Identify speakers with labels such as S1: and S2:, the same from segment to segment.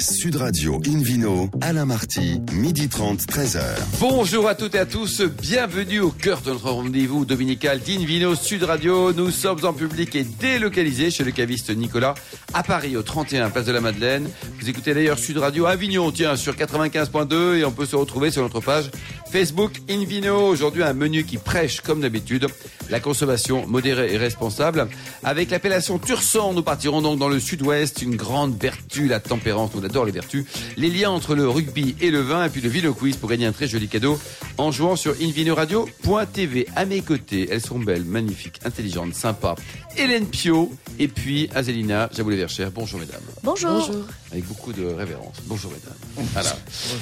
S1: Sud Radio Invino, Alain Marty, midi 30, 13h.
S2: Bonjour à toutes et à tous, bienvenue au cœur de notre rendez-vous dominical d'Invino Sud Radio. Nous sommes en public et délocalisés chez le caviste Nicolas à Paris, au 31 Place de la Madeleine. Vous écoutez d'ailleurs Sud Radio Avignon, tiens, sur 95.2 et on peut se retrouver sur notre page Facebook Invino. Aujourd'hui, un menu qui prêche, comme d'habitude, la consommation modérée et responsable. Avec l'appellation Tursan, nous partirons donc dans le sud-ouest, une grande vertu, la tempérance. On adore les vertus. Les liens entre le rugby et le vin, et puis le Vino Quiz pour gagner un très joli cadeau en jouant sur invinoradio.tv. À mes côtés, elles sont belles, magnifiques, intelligentes, sympas. Hélène Pio et puis Azélina Jaboulé Verchère. Bonjour mesdames.
S3: Bonjour.
S2: Avec beaucoup de révérence. Bonjour mesdames. Voilà.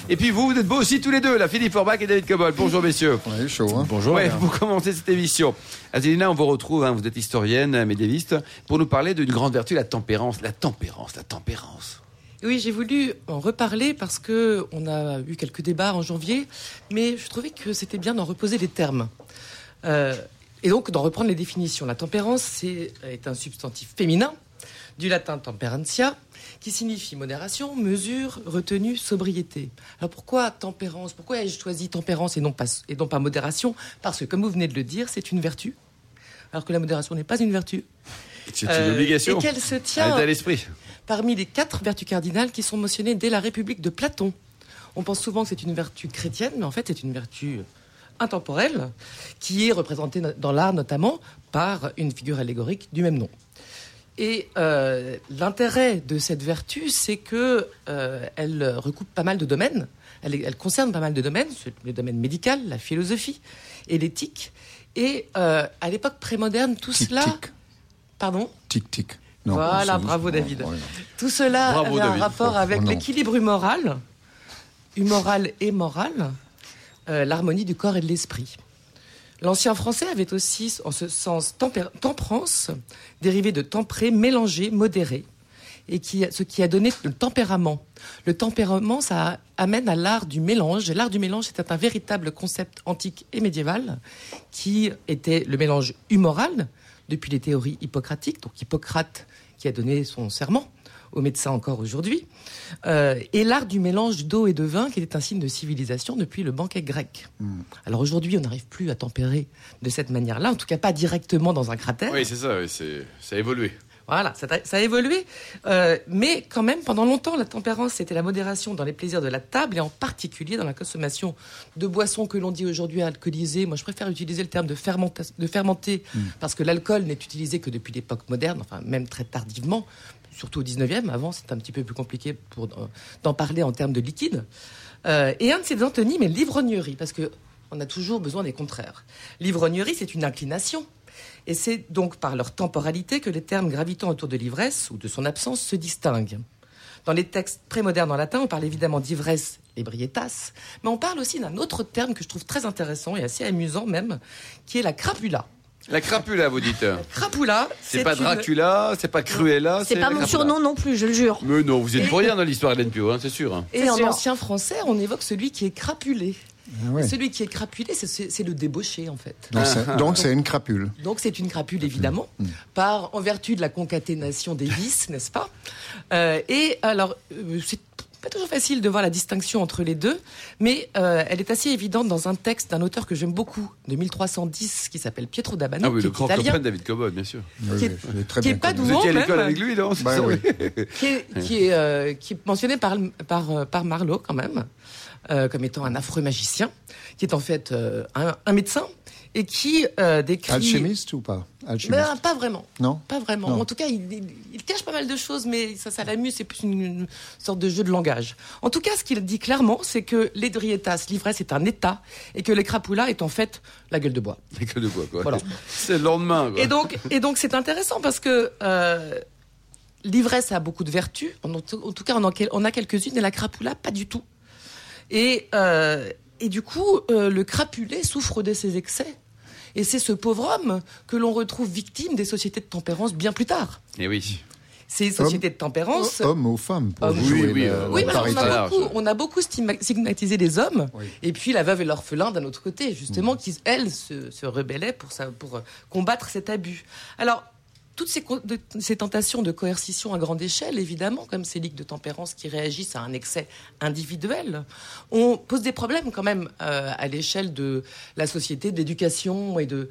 S2: Et puis vous, vous êtes beaux aussi tous les deux, là, Philippe Forbach et David Cobol. Bonjour messieurs.
S4: On chaud, hein
S2: Bonjour. Ouais, pour commencer cette émission. Azélina, on vous retrouve, hein, vous êtes historienne, médiéviste, pour nous parler d'une grande vertu, la tempérance. La tempérance, la tempérance.
S3: Oui, j'ai voulu en reparler parce que on a eu quelques débats en janvier, mais je trouvais que c'était bien d'en reposer les termes. Euh, et donc d'en reprendre les définitions. La tempérance c'est, est un substantif féminin du latin temperantia, qui signifie modération, mesure, retenue, sobriété. Alors pourquoi tempérance? Pourquoi ai-je choisi tempérance et non, pas, et non pas modération? Parce que, comme vous venez de le dire, c'est une vertu, alors que la modération n'est pas une vertu.
S2: C'est une
S3: Euh,
S2: obligation.
S3: Et qu'elle se tient
S2: à l'esprit.
S3: parmi les quatre vertus cardinales qui sont mentionnées dès la République de Platon. On pense souvent que c'est une vertu chrétienne, mais en fait c'est une vertu intemporelle qui est représentée no- dans l'art notamment par une figure allégorique du même nom. Et euh, l'intérêt de cette vertu, c'est que euh, elle recoupe pas mal de domaines. Elle, concerne pas mal de domaines, le domaine médical, la philosophie et l'éthique. Et euh, à l'époque prémoderne, tout
S4: Tic,
S3: cela,
S4: tic.
S3: pardon,
S4: Tic tic. Non,
S3: Voilà, bravo, David.
S4: non.
S3: tout cela
S2: Bravo,
S3: avait un
S2: David.
S3: rapport avec
S4: Oh,
S3: l'équilibre humoral, humoral et moral, l'harmonie du corps et de l'esprit. L'ancien français avait aussi, en ce sens, temperance, dérivé de tempré, mélangé, modéré, et qui, ce qui a donné le tempérament. Le tempérament, ça amène à l'art du mélange. L'art du mélange, c'était un véritable concept antique et médiéval, qui était le mélange humoral, depuis les théories hippocratiques, donc Hippocrate qui a donné son serment aux médecins encore aujourd'hui, euh, et l'art du mélange d'eau et de vin, qui était un signe de civilisation depuis le banquet grec. Alors aujourd'hui, on n'arrive plus à tempérer de cette manière-là, en tout cas pas directement dans un cratère.
S2: Oui, c'est ça, oui, c'est- ça a évolué.
S3: Voilà, ça, a- ça a évolué. Euh, mais quand même, pendant longtemps, la tempérance, c'était la modération dans les plaisirs de la table et en particulier dans la consommation de boissons que l'on dit aujourd'hui alcoolisées. Moi, je préfère utiliser le terme de, fermenta- de fermenter parce que l'alcool n'est utilisé que depuis l'époque moderne, enfin même très tardivement, surtout au 19e. Avant, c'était un petit peu plus compliqué euh, d'en parler en termes de liquide. Euh, et un de ces antonymes est l'ivrognerie, parce que on a toujours besoin des contraires. L'ivrognerie, c'est une inclination. Et c'est donc par leur temporalité que les termes gravitant autour de l'ivresse ou de son absence se distinguent. Dans les textes prémodernes en latin, on parle évidemment d'ivresse, ebrietas, mais on parle aussi d'un autre terme que je trouve très intéressant et assez amusant même, qui est la crapula.
S2: La crapula, vous dites.
S3: Crapula,
S2: C'est pas Dracula, c'est pas Cruella.
S5: C'est pas mon
S2: crapula.
S5: surnom non plus, je le jure.
S2: Mais non, vous êtes pour rien dans l'histoire Hélène Pio, hein, c'est sûr. hein.
S3: Et
S5: C'est
S3: en
S5: sûr.
S3: ancien français, on évoque celui qui est crapulé.
S4: Ah ouais.
S3: Celui qui est crapulé, c'est- le débauché en fait.
S4: Donc, c'est- Donc c'est une crapule.
S3: Donc c'est une crapule évidemment, par en vertu de la concaténation des vices, n'est-ce pas? Euh, Et alors euh, c'est pas toujours facile de voir la distinction entre les deux, mais euh, elle est assez évidente dans un texte d'un auteur que j'aime beaucoup, de 1310, qui s'appelle Pietro d'Abano,
S2: Ah oui,
S3: qui
S2: le
S3: est
S2: grand
S3: italien,
S2: copain de David Cobot, bien sûr.
S4: Oui,
S3: Qui est-
S4: oui, très
S3: qui est
S4: bien
S3: pas
S4: connu.
S2: Vous étiez à l'école avec lui, non
S4: Bah
S2: ça
S4: oui.
S3: qui est, qui est, euh, qui est mentionné par, par, euh, par Marlowe quand même, euh, comme étant un affreux magicien, qui est en fait euh, un, un médecin et qui euh, décrit...
S4: Alchimiste ou pas? Alchimiste.
S3: Ben, pas vraiment.
S4: Non?
S3: Pas vraiment.
S4: Non.
S3: En tout cas, il, il- il cache pas mal de choses, mais ça, ça l'amuse. C'est plus une, une sorte de jeu de langage. En tout cas, ce qu'il dit clairement, c'est que l'édrietas, l'ivresse, est un état, et que les crapulas est en fait la gueule de bois.
S2: Que de quoi, quoi.
S3: Voilà.
S2: C'est le lendemain, quoi.
S3: Et donc, et donc, c'est intéressant parce que euh, l'ivresse a beaucoup de vertus. En, en tout cas, on en, on a quelques-unes, et la crapula, pas du tout. Et, euh, et du coup, euh, le crapulé souffre de ses excès. Et c'est ce pauvre homme que l'on retrouve victime des sociétés de tempérance bien plus tard.
S2: Et oui.
S3: Ces sociétés de tempérance.
S4: Homme ou femme pour
S3: Homme.
S4: jouer
S2: Oui, oui, euh,
S4: la
S3: Oui, on, a beaucoup, on a beaucoup stigma- stigmatisé les hommes,
S4: Oui.
S3: et puis la veuve et l'orphelin d'un autre côté, justement, qui, elles, se, se rebellaient pour, ça, pour euh, combattre cet abus. Alors, toutes ces, tentations de coercition à grande échelle, évidemment, comme ces ligues de tempérance qui réagissent à un excès individuel, on pose des problèmes quand même euh, à l'échelle de la société, de l'éducation et de,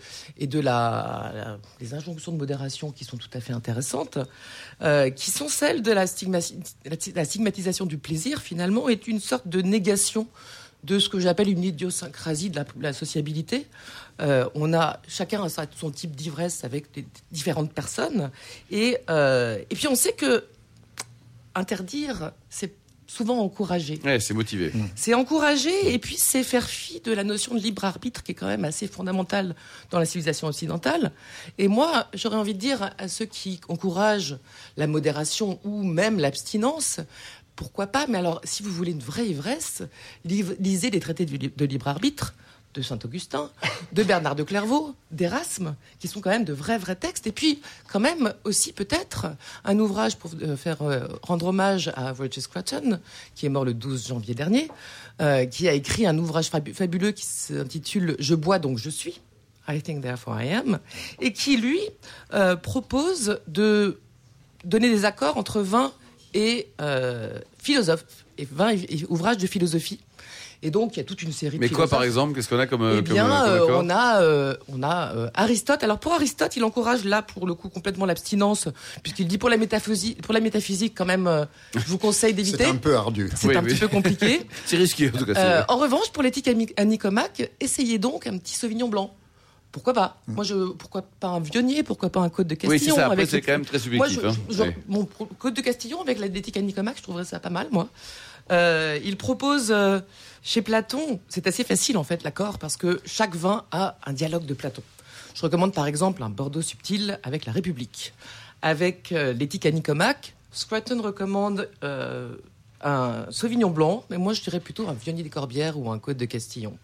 S3: la, des injonctions de modération qui sont tout à fait intéressantes, euh, qui sont celles de la- la stigmatisation du plaisir, finalement, est une sorte de négation de ce que j'appelle une idiosyncrasie de la, la sociabilité. Euh, on a chacun a son type d'ivresse avec des, différentes personnes, et, euh, et puis on sait que interdire, c'est souvent encourager.
S2: Ouais, c'est motivé.
S3: C'est encourager et puis c'est faire fi de la notion de libre arbitre qui est quand même assez fondamentale dans la civilisation occidentale. Et moi, j'aurais envie de dire à ceux qui encouragent la modération ou même l'abstinence, pourquoi pas Mais alors, si vous voulez une vraie ivresse, lisez les traités de libre arbitre de Saint-Augustin, de Bernard de Clairvaux, d'Erasme, qui sont quand même de vrais, vrais textes. Et puis, quand même, aussi peut-être, un ouvrage pour euh, faire euh, rendre hommage à Roger Scruton, qui est mort le 12 janvier dernier, euh, qui a écrit un ouvrage fabu- fabuleux qui s'intitule Je bois donc je suis. I think therefore I am, et qui lui propose de donner des accords entre vin et euh, philosophe, et vin et, et ouvrage de philosophie. Et donc il y a toute une série.
S2: Mais
S3: de
S2: quoi, par exemple Qu'est-ce qu'on a comme. euh,
S3: Eh bien,
S2: comme
S3: euh, on a, euh, on a euh, Aristote. Alors pour Aristote, il encourage là, pour le coup, complètement l'abstinence, puisqu'il dit pour la métaphysique, pour la métaphysique, quand même, euh, je vous conseille
S4: C'est
S3: d'éviter.
S4: un peu ardu.
S3: C'est
S2: Oui,
S3: un
S2: oui.
S3: petit peu compliqué.
S2: C'est risqué, en tout cas. c'est
S3: Euh, en revanche, pour l'éthique à Nicomaque, essayez donc un petit Sauvignon blanc. Pourquoi pas Moi, je, pourquoi pas un Vionnier Pourquoi pas un Côte de
S2: Oui, c'est
S3: Castillon
S2: ça. Après, c'est quand même très
S3: Moi,
S2: subjectif.
S3: je,
S2: hein.
S3: je- mon Côte de Castillon avec la l'éthique à Nicomaque, je trouverais ça pas mal, moi. Euh, il propose euh, chez Platon, c'est assez facile en fait l'accord parce que chaque vin a un dialogue de Platon. Je recommande par exemple un Bordeaux subtil avec la République. Avec euh, l'éthique à Nicomaque, Scruton recommande un Sauvignon blanc, mais moi je dirais plutôt un Viognier des Corbières ou un Côte de Castillon.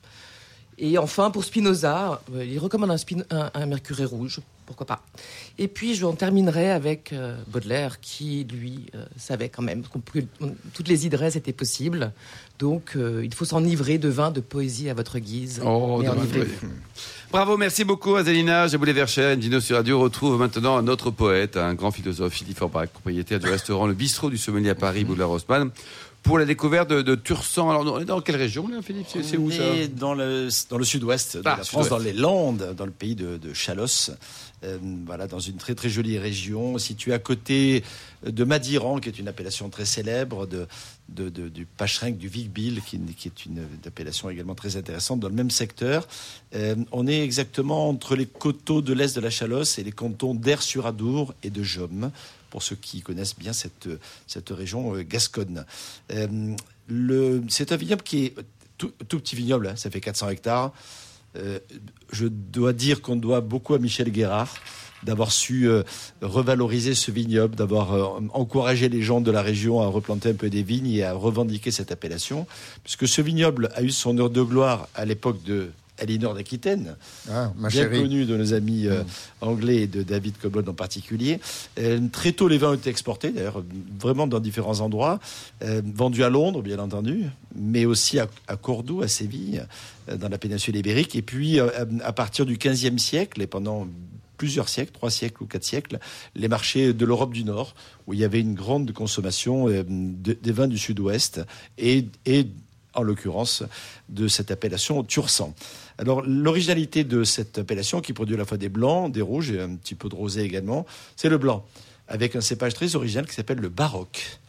S3: Et enfin, pour Spinoza, euh, il recommande un, Spin- un, un Mercuré rouge, pourquoi pas. Et puis, je en terminerai avec euh, Baudelaire, qui, lui, euh, savait quand même on- toutes les idresses étaient possibles. Donc, euh, il faut s'enivrer de vin, de poésie à votre guise.
S2: Oh. Bravo, merci beaucoup Azalina. Jaboulet Vercher, Dino sur Radio retrouve maintenant un autre poète, un grand philosophe, Philippe Forbach, propriétaire du restaurant Le Bistrot du Sommelier à Paris, Boulevard Haussmann, pour la découverte de, de Tursan. Alors, on est dans quelle région, là, Philippe C'est où
S5: On
S2: ça
S5: est dans le, dans le sud-ouest de
S2: Ah,
S5: la. France, dans les Landes, dans le pays de, de Chalosse. Euh, voilà, dans une très très jolie région située à côté de Madiran, qui est une appellation très célèbre, de, de- de- du Pacherinck, du Vic-Bill, qui, qui est une appellation également très intéressante dans le même secteur. Euh, on est exactement entre les coteaux de l'est de la Chalosse et les cantons d'Air-sur-Adour et de Jaume, pour ceux qui connaissent bien cette, cette région euh, gasconne. Euh, c'est un vignoble qui est tout, petit vignoble, hein, ça fait 400 hectares. Euh, je dois dire qu'on doit beaucoup à Michel Guérard d'avoir su revaloriser ce vignoble, d'avoir encouragé les gens de la région à replanter un peu des vignes et à revendiquer cette appellation, puisque ce vignoble a eu son heure de gloire à l'époque de Elinor d'Aquitaine,
S4: Ah,
S5: bien
S4: chérie.
S5: connu de nos amis euh, anglais et de David Cobbold en particulier. Euh, très tôt, les vins ont été exportés, d'ailleurs, vraiment dans différents endroits, euh, vendus à Londres, bien entendu, mais aussi à, à Cordoue, à Séville, euh, dans la péninsule ibérique. Et puis, à partir du XVe siècle, et pendant plusieurs siècles, trois siècles ou quatre siècles, les marchés de l'Europe du Nord, où il y avait une grande consommation de- des vins du Sud-Ouest et, et en l'occurrence de cette appellation Tursan. Alors l'originalité de cette appellation qui produit à la fois des blancs, des rouges et un petit peu de rosé également, c'est le blanc, avec un cépage très original qui s'appelle le baroque.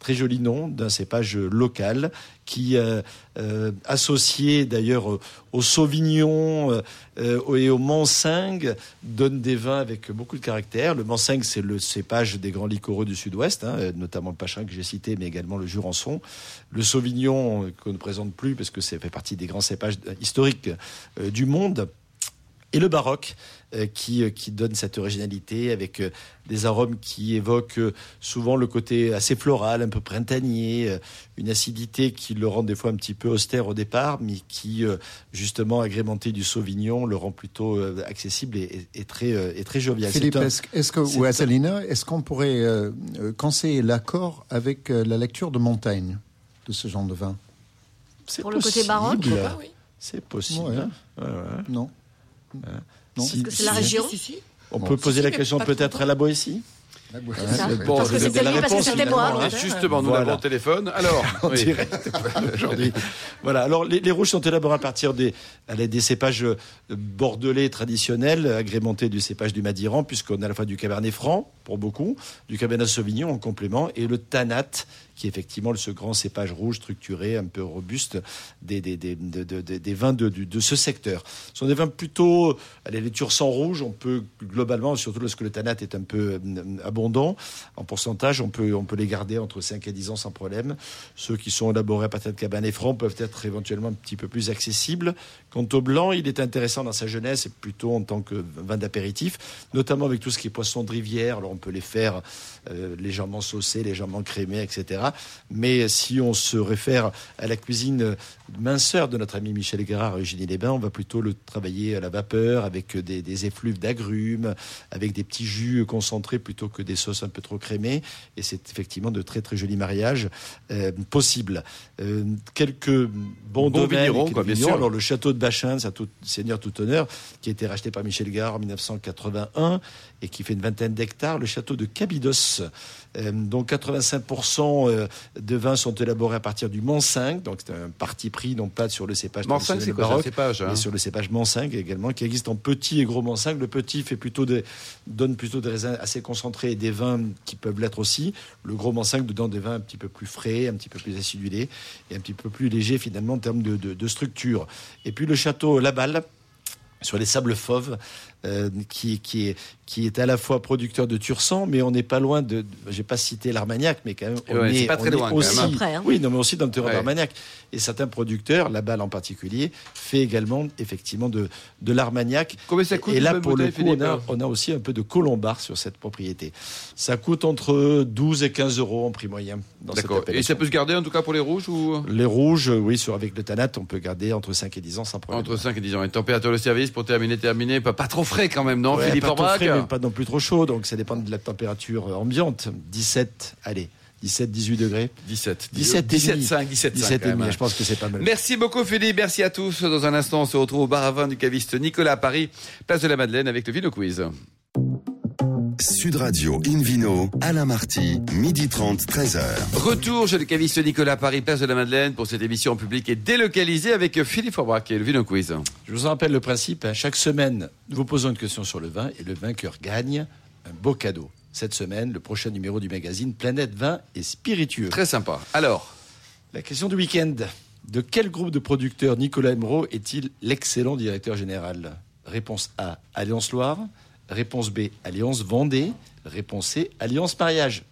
S5: Très joli nom d'un cépage local qui, euh, euh, associé d'ailleurs au- au Sauvignon euh, et au Mansingue, donne des vins avec beaucoup de caractère. Le Mansingue, c'est le cépage des grands liquoreux du Sud-Ouest, hein, notamment le Pachin que j'ai cité, mais également le Jurançon. Le Sauvignon, qu'on ne présente plus parce que ça fait partie des grands cépages historiques du monde. Et le baroque, euh, qui, euh, qui donne cette originalité avec euh, des arômes qui évoquent souvent le côté assez floral, un peu printanier, une acidité qui le rend des fois un petit peu austère au départ, mais qui, justement, agrémenté du sauvignon, le rend plutôt accessible et, et- et très, et très jovial.
S4: Philippe, est-ce est-ce que, ou Azalina, est-ce qu'on pourrait euh, conseiller l'accord avec euh, la lecture de Montaigne de ce genre de vin?
S5: C'est
S6: Pour le côté baroque,
S5: possible.
S3: Oui.
S5: C'est possible.
S4: Ouais.
S5: Ouais, ouais.
S4: Non Non
S5: Si-
S6: Parce que c'est la région?
S3: Si.
S5: On peut poser la question peut-être à la Boétie. Bon,
S6: Parce que c'était lui,
S5: la
S6: parce que
S5: réponse,
S6: c'était
S5: finalement,
S6: moi.
S5: hein.
S2: Justement, nous
S5: Voilà.
S2: l'avons au téléphone. Alors,
S5: en
S2: oui.
S5: direct aujourd'hui. Voilà. Alors, les, les rouges sont élaborés à partir des, allez, des cépages euh, bordelais traditionnels, agrémentés du cépage du Madiran, puisqu'on a à la fois du Cabernet Franc, pour beaucoup, du Cabernet Sauvignon en complément, et le Tanat, qui est effectivement ce grand cépage rouge structuré, un peu robuste, des, des, des, de- de- de- des vins de, de ce secteur. Ce sont des vins plutôt, allez, les Tursans rouges, on peut globalement, surtout lorsque le Tanat est un peu euh, en pourcentage, on peut, les garder entre 5 et 10 ans sans problème. Ceux qui sont élaborés à partir de Cabernet Franc peuvent être éventuellement un petit peu plus accessibles. Quant au blanc, il est intéressant dans sa jeunesse, et plutôt en tant que vin d'apéritif, notamment avec tout ce qui est poisson de rivière. Alors on peut les faire euh, légèrement saucés, légèrement crémés, etc. Mais si on se réfère à la cuisine minceur de notre ami Michel Guérard à Eugénie-les-Bains, on va plutôt le travailler à la vapeur avec des, des effluves d'agrumes, avec des petits jus concentrés plutôt que des sauces un peu trop crémées. Et c'est effectivement de très très jolis mariages euh, possibles. Euh, quelques bons
S2: Bon
S5: domaines,
S2: quoi, bien sûr.
S5: Alors le château de Bachin, c'est un tout, seigneur tout honneur, qui a été racheté par Michel Guérard en 1981 et qui fait une vingtaine d'hectares. Le château de Cabidos, euh, dont 85% euh, de vins sont élaborés à partir du Mont 5, donc c'est un parti pris non pas sur le cépage
S2: Mansac, c'est
S5: traditionnel
S2: quoi
S5: baroque,
S2: cépage hein
S5: mais sur le cépage Mansingue également, qui existe en petit et gros Mansingue. Le petit fait plutôt des, donne plutôt des raisins assez concentrés des vins qui peuvent l'être aussi. Le gros Mansingue dedans des vins un petit peu plus frais, un petit peu plus acidulés et un petit peu plus légers finalement en termes de, de- de structure. Et puis le château Laballe sur les sables fauves, euh, qui, qui, est, qui est à la fois producteur de Tursan, mais on n'est pas loin de. J'ai pas cité l'Armagnac, mais quand même.
S2: Et
S5: on
S2: ouais,
S5: est,
S2: pas très
S5: on est
S2: loin, quand
S5: aussi,
S2: même,
S6: hein. Près, hein.
S5: Oui, non, mais aussi dans le terroir
S2: Ouais.
S5: d'Armagnac. Et certains producteurs, la balle en particulier, fait également effectivement de, de l'Armagnac.
S2: Combien ça coûte
S5: Et
S2: une
S5: là, pour le coup, on a, on a aussi un peu de colombard sur cette propriété. Ça coûte entre 12 et 15 euros en prix moyen.
S2: D'accord. Et ça peut se garder en tout cas pour les rouges ou?
S5: Les rouges, oui, sur, avec le tanat, on peut garder entre 5 et 10 ans sans problème.
S2: entre 5 et 10 ans. Et température de service pour terminer, terminer, pas, pas trop frais quand même, non
S5: Ouais,
S2: Philippe
S5: pas trop
S2: Orbach
S5: frais, mais pas non plus trop chaud, donc ça dépend de la température ambiante. 17, allez, 17, 18 degrés.
S2: 17.
S5: 17 et
S2: 17,
S5: demi.
S2: 5, 17, 5.
S5: 17
S2: quand
S5: et demi,
S2: même.
S5: je pense que c'est pas mal.
S2: Merci beaucoup Philippe, merci à tous. Dans un instant, on se retrouve au bar à vin du caviste Nicolas à Paris, place de la Madeleine avec le Vino Quiz.
S1: Sud Radio Invino, Alain Marty, midi 30, 13h.
S2: Retour chez le caviste Nicolas Paris, place de la Madeleine pour cette émission en public et délocalisée avec Philippe Forbach et le Vino Quiz.
S5: Je vous en rappelle le principe. hein. Chaque semaine, nous vous posons une question sur le vin et le vainqueur gagne un beau cadeau. Cette semaine, le prochain numéro du magazine Planète Vin et Spiritueux.
S2: Très sympa. Alors,
S5: La question du week-end. De quel groupe de producteurs Nicolas Emeraux est-il l'excellent directeur général? Réponse A, Alliance Loire. Réponse B, Alliance Vendée. Réponse C, Alliance Mariage.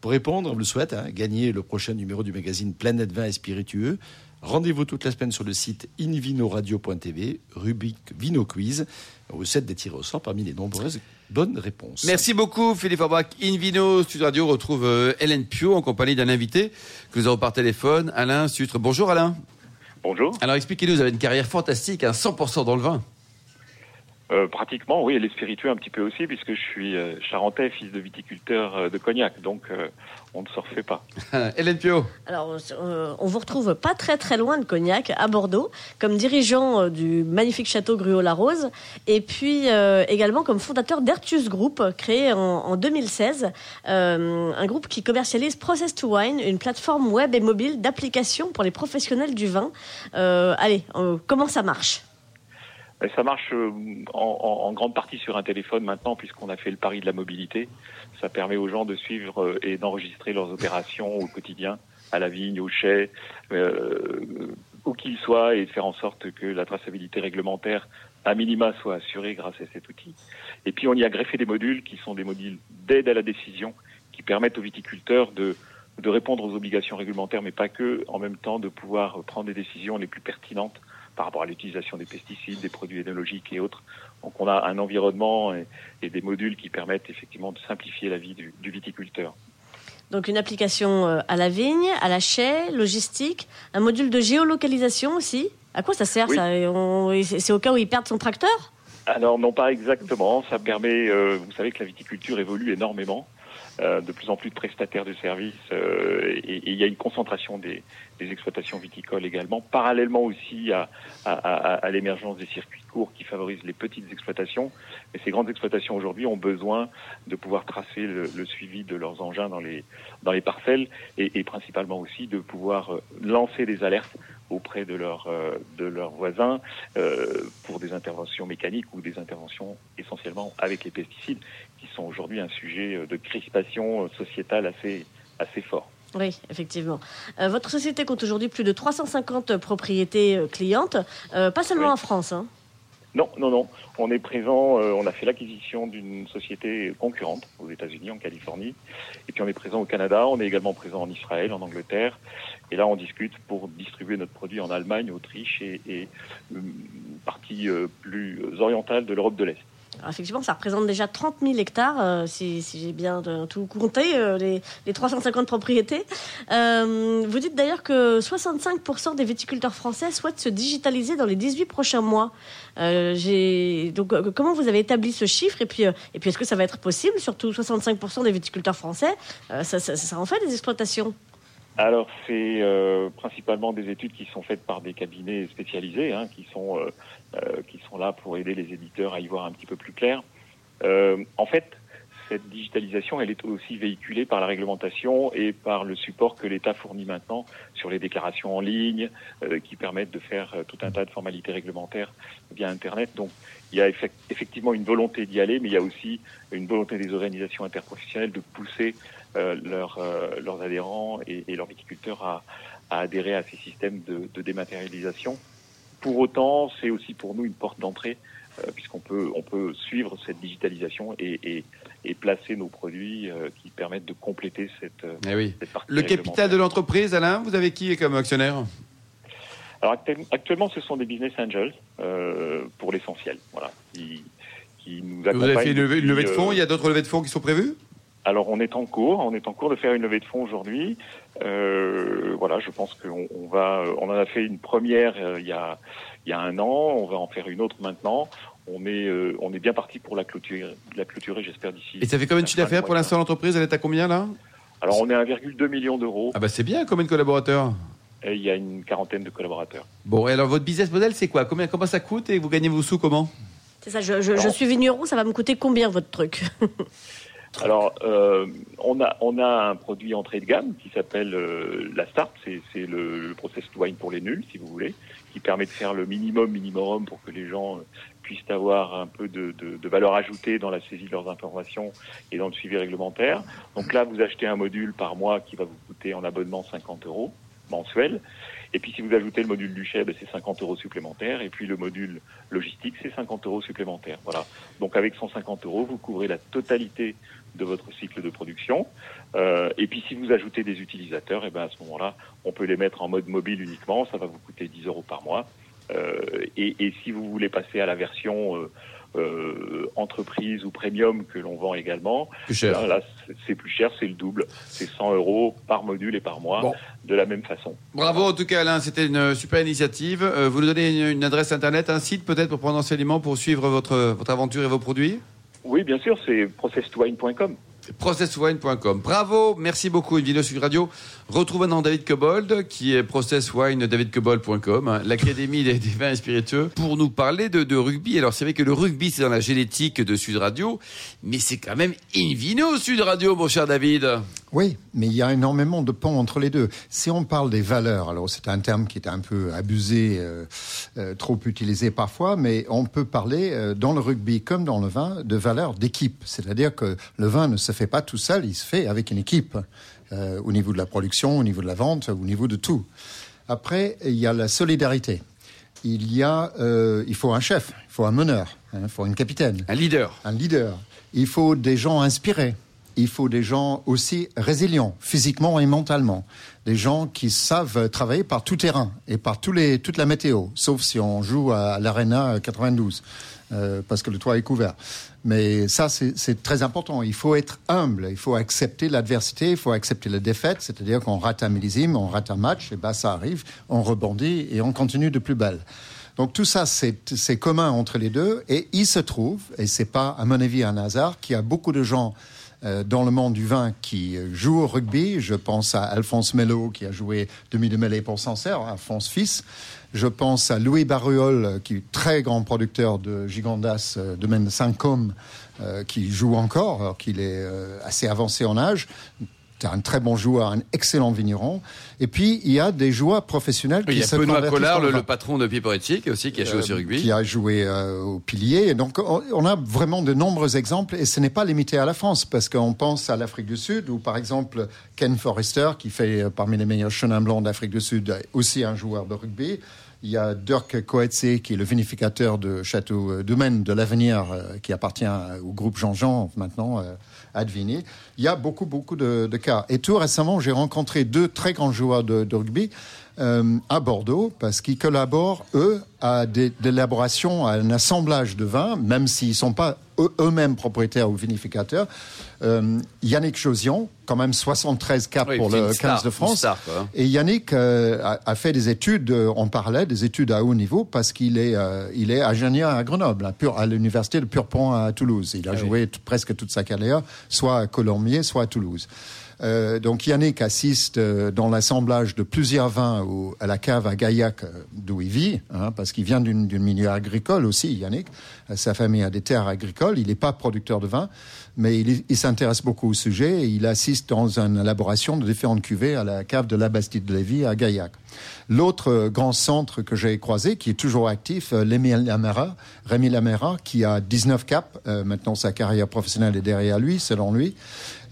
S5: Pour répondre, on le souhaite, hein, gagner le prochain numéro du magazine Planète Vin et Spiritueux. Rendez-vous toute la semaine sur le site invinoradio.tv, rubrique Vino Quiz. On vous souhaite d'être tiré au sort parmi les nombreuses bonnes réponses.
S2: merci beaucoup Philippe Forbach. Invino Sud Radio retrouve euh, Hélène Pio en compagnie d'un invité que nous avons par téléphone, Alain Sutre. Bonjour Alain.
S7: Bonjour.
S2: Alors expliquez-nous, vous avez une carrière fantastique, hein, 100% dans le vin.
S7: Euh, pratiquement, oui, et les spiritueux un petit peu aussi, puisque je suis euh, charentais, fils de viticulteur euh, de Cognac, donc euh, on ne se refait pas.
S2: Hélène Pio.
S6: Alors, euh, on vous retrouve pas très très loin de Cognac, à Bordeaux, comme dirigeant euh, du magnifique château Gruau-la-Rose, et puis euh, également comme fondateur d'Ertus Group, créé en, en 2016, euh, un groupe qui commercialise Process to Wine, une plateforme web et mobile d'application pour les professionnels du vin. Euh, allez, euh, comment ça marche?
S7: Ça marche euh, en, grande partie sur un téléphone maintenant, puisqu'on a fait le pari de la mobilité. Ça permet aux gens de suivre euh, et d'enregistrer leurs opérations au quotidien, à la vigne, au chai, euh, où qu'ils soient, et de faire en sorte que la traçabilité réglementaire, à minima, soit assurée grâce à cet outil. Et puis on y a greffé des modules qui sont des modules d'aide à la décision, qui permettent aux viticulteurs de, de répondre aux obligations réglementaires, mais pas que, en même temps de pouvoir prendre des décisions les plus pertinentes par rapport à l'utilisation des pesticides, des produits énologiques et autres. Donc on a un environnement et, et des modules qui permettent effectivement de simplifier la vie du, du viticulteur.
S6: Donc une application euh, à la vigne, à la chai, logistique, un module de géolocalisation aussi. À quoi ça sert
S7: Oui.
S6: ça? C'est au cas où il perd son tracteur?
S7: Alors non pas exactement, ça permet, euh, vous savez que la viticulture évolue énormément. De plus en plus de prestataires de services et, il y a une concentration des, exploitations viticoles également, parallèlement aussi à, l'émergence des circuits courts qui favorisent les petites exploitations. Mais ces grandes exploitations aujourd'hui ont besoin de pouvoir tracer le, suivi de leurs engins dans les, parcelles et, principalement aussi de pouvoir lancer des alertes auprès de, leur, euh, de leurs voisins euh, pour des interventions mécaniques ou des interventions essentiellement avec les pesticides, qui sont aujourd'hui un sujet euh, de crispation sociétale assez, assez fort.
S6: Oui, effectivement. votre société compte aujourd'hui plus de 350 propriétés clientes, pas seulement en France. Hein.
S7: Non, non, non. On est présent, on a fait l'acquisition d'une société concurrente aux États-Unis, en Californie. Et puis on est présent au Canada, on est également présent en Israël, en Angleterre. Et là, on discute pour distribuer notre produit en Allemagne, Autriche et, et une partie euh, plus orientale de l'Europe de l'Est.
S6: Effectivement, ça représente déjà 30 000 hectares, euh, si, j'ai bien tout compté, euh, les, 350 propriétés. vous dites d'ailleurs que 65% des viticulteurs français souhaitent se digitaliser dans les 18 prochains mois. donc, comment vous avez établi ce chiffre Et puis, est-ce que ça va être possible Surtout 65% des viticulteurs français, ça, ça en fait des exploitations?
S7: Alors, c'est euh, principalement des études qui sont faites par des cabinets spécialisés, hein, qui sont euh, euh, qui sont là pour aider les éditeurs à y voir un petit peu plus clair. en fait, cette digitalisation, elle est aussi véhiculée par la réglementation et par le support que l'État fournit maintenant sur les déclarations en ligne, qui permettent de faire tout un tas de formalités réglementaires via Internet. Donc, il y a effectivement une volonté d'y aller, mais il y a aussi une volonté des organisations interprofessionnelles de pousser euh, euh, leurs adhérents et, leurs viticulteurs à, adhérer à ces systèmes de, dématérialisation. Pour autant, c'est aussi pour nous une porte d'entrée euh, puisqu'on peut on peut suivre cette digitalisation et, placer nos produits qui permettent de compléter cette,
S2: eh partie. Le capital de l'entreprise, Alain, vous avez qui comme actionnaire?
S7: Alors actuellement, ce sont des business angels pour l'essentiel, voilà, qui, nous accompagnent.
S2: Vous avez fait une levée de fonds. Il y a d'autres levées de fonds qui sont prévues?
S7: Alors on est en cours, on est en cours de faire une levée de fonds aujourd'hui. Euh, voilà, je pense qu'on on va, on en a fait une première euh, il y a il y a un an, on va en faire une autre maintenant. On est euh, on est bien parti pour la clôturer, la clôturer, j'espère d'ici.
S2: Et ça fait combien de chiffre d'affaires pour l'instant l'entreprise? Elle est à combien là?
S7: Alors on est à 1,2 million d'euros.
S2: Ah bah c'est bien. Combien de collaborateurs?
S7: Et il y a une quarantaine de collaborateurs.
S2: Bon, et alors votre business model, c'est quoi? Combien, Comment ça coûte et vous gagnez vos sous comment?
S6: C'est ça, je, je, je, suis vigneron, ça va me coûter combien votre truc?
S7: Alors, euh, on, a, on a un produit entrée de gamme qui s'appelle euh, la Start, c'est le, le process wine pour les nuls, si vous voulez, qui permet de faire le minimum minimum pour que les gens euh, puissent avoir un peu de, de, de, valeur ajoutée dans la saisie de leurs informations et dans le suivi réglementaire. Donc là, vous achetez un module par mois qui va vous coûter en abonnement 50 euros mensuel. Et puis si vous ajoutez le module du chèvre, c'est 50 euros supplémentaires. Et puis le module logistique, c'est 50 euros supplémentaires. Voilà. Donc avec 150 euros, vous couvrez la totalité de votre cycle de production. Euh, et puis si vous ajoutez des utilisateurs, et eh ben à ce moment-là, on peut les mettre en mode mobile uniquement. Ça va vous coûter 10 euros par mois. Euh, et, et, si vous voulez passer à la version euh, euh, entreprise ou premium que l'on vend également,
S2: plus cher.
S7: là, c'est plus cher, c'est le double. C'est 100 euros par module et par mois, de la même façon.
S2: Bravo en tout cas Alain, c'était une super initiative. Euh, vous nous donnez une, adresse internet, un site peut-être pour prendre enseignement pour suivre votre, votre aventure et vos produits?
S7: Oui, bien sûr, c'est processwine.com
S2: processwine.com. Bravo, merci beaucoup, une vidéo sur Radio. Retrouve maintenant David Cobold, qui est processwine.davidcobold.com, hein, l'académie des, vins et spiritueux, pour nous parler de, rugby. Alors, c'est vrai que le rugby, c'est dans la génétique de Sud Radio, mais c'est quand même in vino Sud Radio, mon cher David.
S4: Oui, mais il y a énormément de ponts entre les deux. Si on parle des valeurs, alors c'est un terme qui est un peu abusé, euh, euh, trop utilisé parfois, mais on peut parler euh, dans le rugby comme dans le vin de valeurs d'équipe. C'est-à-dire que le vin ne se fait pas tout seul, il se fait avec une équipe, au niveau de la production, au niveau de la vente, au niveau de tout. Après, il y a la solidarité. Il y a, il faut un chef, il faut un meneur, hein, il faut une capitaine,
S2: un leader,
S4: un leader. Il faut des gens inspirés il faut des gens aussi résilients, physiquement et mentalement. Des gens qui savent travailler par tout terrain et par tous les, toute la météo, sauf si on joue à l'Arena 92, euh, parce que le toit est couvert. Mais ça, c'est très important. Il faut être humble, il faut accepter l'adversité, il faut accepter la défaite, c'est-à-dire qu'on rate un millésime, on rate un match, et ben ça arrive, on rebondit et on continue de plus belle. Donc tout ça, c'est commun entre les deux, et il se trouve, et c'est pas à mon avis un hasard, qu'il y a beaucoup de gens dans le monde du vin qui joue au rugby. Je pense à Alphonse Mello qui a joué demi de mêlée pour Sancerre, Alphonse fils. Je pense à Louis Barruol, qui est très grand producteur de Gigondas, euh, domaine Saint-Côme, euh, qui joue encore, alors qu'il est euh, assez avancé en âge. C'est un très bon joueur, un excellent vigneron. Et puis, il y a des joueurs professionnels qui
S2: Il y a
S4: se
S2: Benoît Collard, le, le patron de Pieporetti, aussi, qui a joué au rugby.
S4: Qui a joué euh, au pilier. Et donc, on, on a vraiment de nombreux exemples et ce n'est pas limité à la France parce qu'on pense à l'Afrique du Sud où, par exemple, Ken Forrester, qui fait euh, parmi les meilleurs chenins blancs d'Afrique du Sud, est aussi un joueur de rugby. Il y a Dirk Coetzee, qui est le vinificateur de Château euh, Domaine de l'Avenir, euh, qui appartient à- au groupe Jean-Jean maintenant, euh, à Devigny. Il y a beaucoup, beaucoup de, cas. Et tout récemment, j'ai rencontré deux très grands joueurs de, rugby euh, à Bordeaux, parce qu'ils collaborent, eux, à l'élaboration, à un assemblage de vins, même s'ils ne sont pas eux- eux-mêmes propriétaires ou vinificateurs. Euh, Yannick Josion, quand même 73 caps
S2: Oui,
S4: pour le
S2: une
S4: 15
S2: star,
S4: de France.
S2: star, quoi.
S4: Et Yannick euh, a, a fait des études euh, en parallèle, des études à haut niveau, parce qu'il est, euh, il est ingénieur à Grenoble, à, l'université de Purpont à Toulouse. Il a
S2: Ah
S4: joué presque toute sa carrière, soit à Colombier, soit à Toulouse. Euh, donc Yannick assiste euh, dans l'assemblage de plusieurs vins au- à la cave à Gaillac, euh, d'où il vit, hein, parce qu'il vient d'une milieu agricole aussi, Yannick. Euh, sa famille a des terres agricoles. Il n'est pas producteur de vin, mais il, s'intéresse beaucoup au sujet et il assiste dans une élaboration de différentes cuvées à la cave de la Bastide de Lévis à Gaillac. L'autre euh, grand centre que j'ai croisé, qui est toujours actif, euh, Rémi Lamera, Rémi Lamera, qui a 19 caps, maintenant sa carrière professionnelle est derrière lui, selon lui,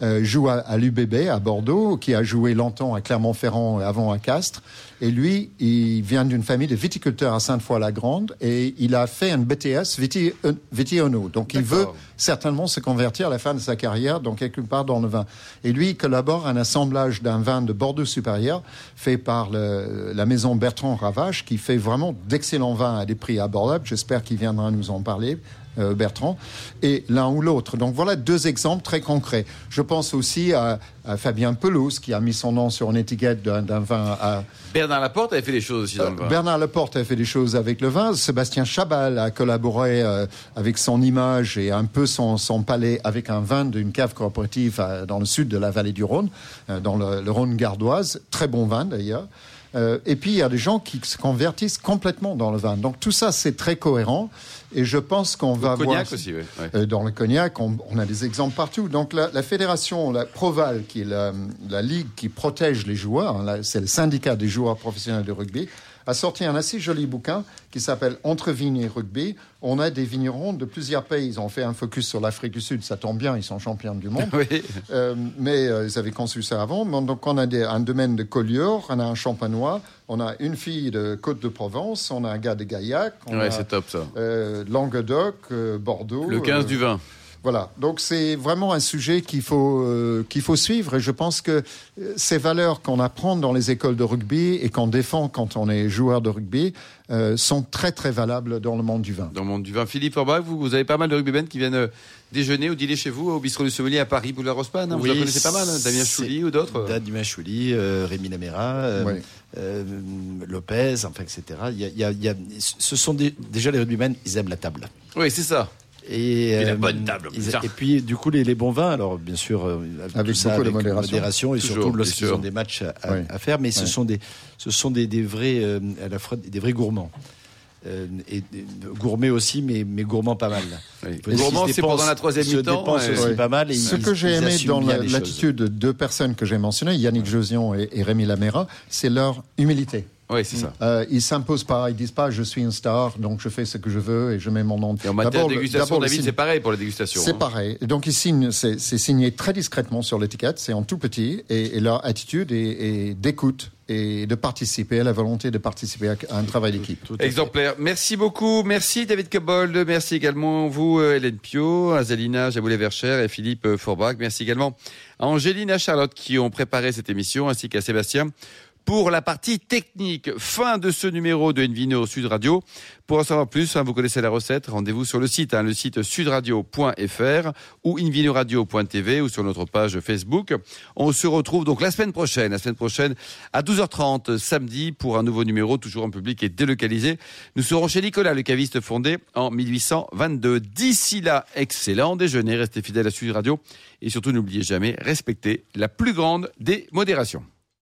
S4: euh, joue à, à l'UBB à Bordeaux, qui a joué longtemps à Clermont-Ferrand et avant à Castres. Et lui, il vient d'une famille de viticulteurs à Sainte-Foy-la-Grande et il a fait un BTS viti, euh, Vitiono. Donc il veut certainement se convertir à la fin de sa carrière dans quelque part dans le vin. Et lui, il collabore à un assemblage d'un vin de Bordeaux supérieur fait par le- la maison Bertrand Ravache qui fait vraiment d'excellents vins à des prix abordables. J'espère qu'il viendra nous en parler. Euh, Bertrand, et l'un ou l'autre. Donc voilà deux exemples très concrets. Je pense aussi à, à Fabien Pelouse qui a mis son nom sur une étiquette d'un vin à,
S2: Bernard Laporte avait fait des choses aussi dans le vin.
S4: Bernard Leporte a fait des choses avec le vin. Sébastien Chabal a collaboré euh, avec son image et un peu son, son palais avec un vin d'une cave coopérative euh, dans le sud de la vallée du Rhône, dans le, le Rhône gardoise. Très bon vin d'ailleurs. Euh, et puis il y a des gens qui se convertissent complètement dans le vin. Donc tout ça c'est très cohérent et je pense qu'on va voir
S2: aussi, oui. ouais.
S4: euh, dans le cognac, on, on a des exemples partout. Donc la, la fédération, la Proval, qui est la, la ligue qui protège les joueurs, hein, c'est le syndicat des joueurs professionnels de rugby, a sorti un assez joli bouquin qui s'appelle Entre vignes et rugby. On a des vignerons de plusieurs pays. Ils ont fait un focus sur l'Afrique du Sud, ça tombe bien, ils sont champions du monde.
S2: Oui.
S4: Euh, mais euh, ils avaient conçu ça avant. Donc on a des- un domaine de Collioure, on a un champenois, on a une fille de Côte-de-Provence, on a un gars de Gaillac, a
S2: c'est top ça.
S4: euh, Languedoc, Bordeaux.
S2: Le 15
S4: euh,
S2: du vin.
S4: Voilà, donc c'est vraiment un sujet qu'il faut euh, qu'il faut suivre et je pense que euh, ces valeurs qu'on apprend dans les écoles de rugby et qu'on défend quand on est joueur de rugby euh, sont très très valables dans le monde du vin.
S2: Dans le monde du vin. Philippe Orbach, vous, vous avez pas mal de rugbymen qui viennent déjeuner ou dîner chez vous au bistrot du Sommelier à Paris, boulevard Rospan. hein, vous en connaissez pas mal, hein, Damien Chouli ou d'autres
S5: Damien Chouli, euh, Rémi Lamera, euh,
S4: Ouais.
S5: euh, Lopez, enfin, etc. Il y a- il y a- il y a- ce sont des- déjà les rugbymen, ils aiment la table.
S2: Oui, c'est ça.
S5: Et,
S2: Et la
S5: euh,
S2: bonne table,
S5: ils- et puis, du coup, les, les bons vins, alors bien sûr, euh,
S4: Avec
S5: tout ça
S4: beaucoup de
S5: avec
S4: modération.
S5: et
S2: Toujours,
S5: surtout lorsqu'ils ont des matchs à, à-
S4: Oui.
S5: à faire, mais ce
S4: Ouais.
S5: sont des, ce sont des, des vrais, euh, à la fois des vrais gourmands. Euh, et, aussi, mais, mais gourmands pas mal.
S2: Oui. Gourmand, c'est pendant la troisième mi-temps. ouais.
S5: aussi
S4: Ouais.
S5: pas mal. Et
S4: Ce
S5: ils-
S4: que j'ai aimé dans l'attitude de deux personnes que j'ai mentionnées, Yannick Josion et, et Rémi Lamera, c'est leur humilité.
S2: Oui, c'est ça.
S4: Euh, ils s'imposent pas, ils disent pas je suis une star, donc je fais ce que je veux et je mets mon nom.
S2: Et en matière
S4: D'abord,
S2: de dégustation, David, c'est pareil pour la dégustation.
S4: C'est
S2: hein.
S4: pareil. Donc ils signent, c'est c'est signé très discrètement sur l'étiquette, c'est en tout petit, et, et leur attitude est, est d'écoute et de participer, la volonté de participer à, à un travail d'équipe.
S5: Tout à fait.
S2: Exemplaire. Merci beaucoup. Merci David Cobold. Merci également vous, euh, Hélène Pio, Azalina Jaboulet-Vercher et Philippe euh, Forbach. Merci également à Angéline et à Charlotte qui ont préparé cette émission ainsi qu'à Sébastien pour la partie technique. Fin de ce numéro de Invino Sud Radio. Pour en savoir plus, hein, vous connaissez la recette, rendez-vous sur le site, hein, le site sudradio.fr ou invinoradio.tv ou sur notre page Facebook. On se retrouve donc la semaine prochaine, la semaine prochaine à 12h30 samedi pour un nouveau numéro, toujours en public et délocalisé. Nous serons chez Nicolas, le caviste fondé en 1822. D'ici là, excellent déjeuner, restez fidèles à Sud Radio et surtout n'oubliez jamais, respectez la plus grande des modérations.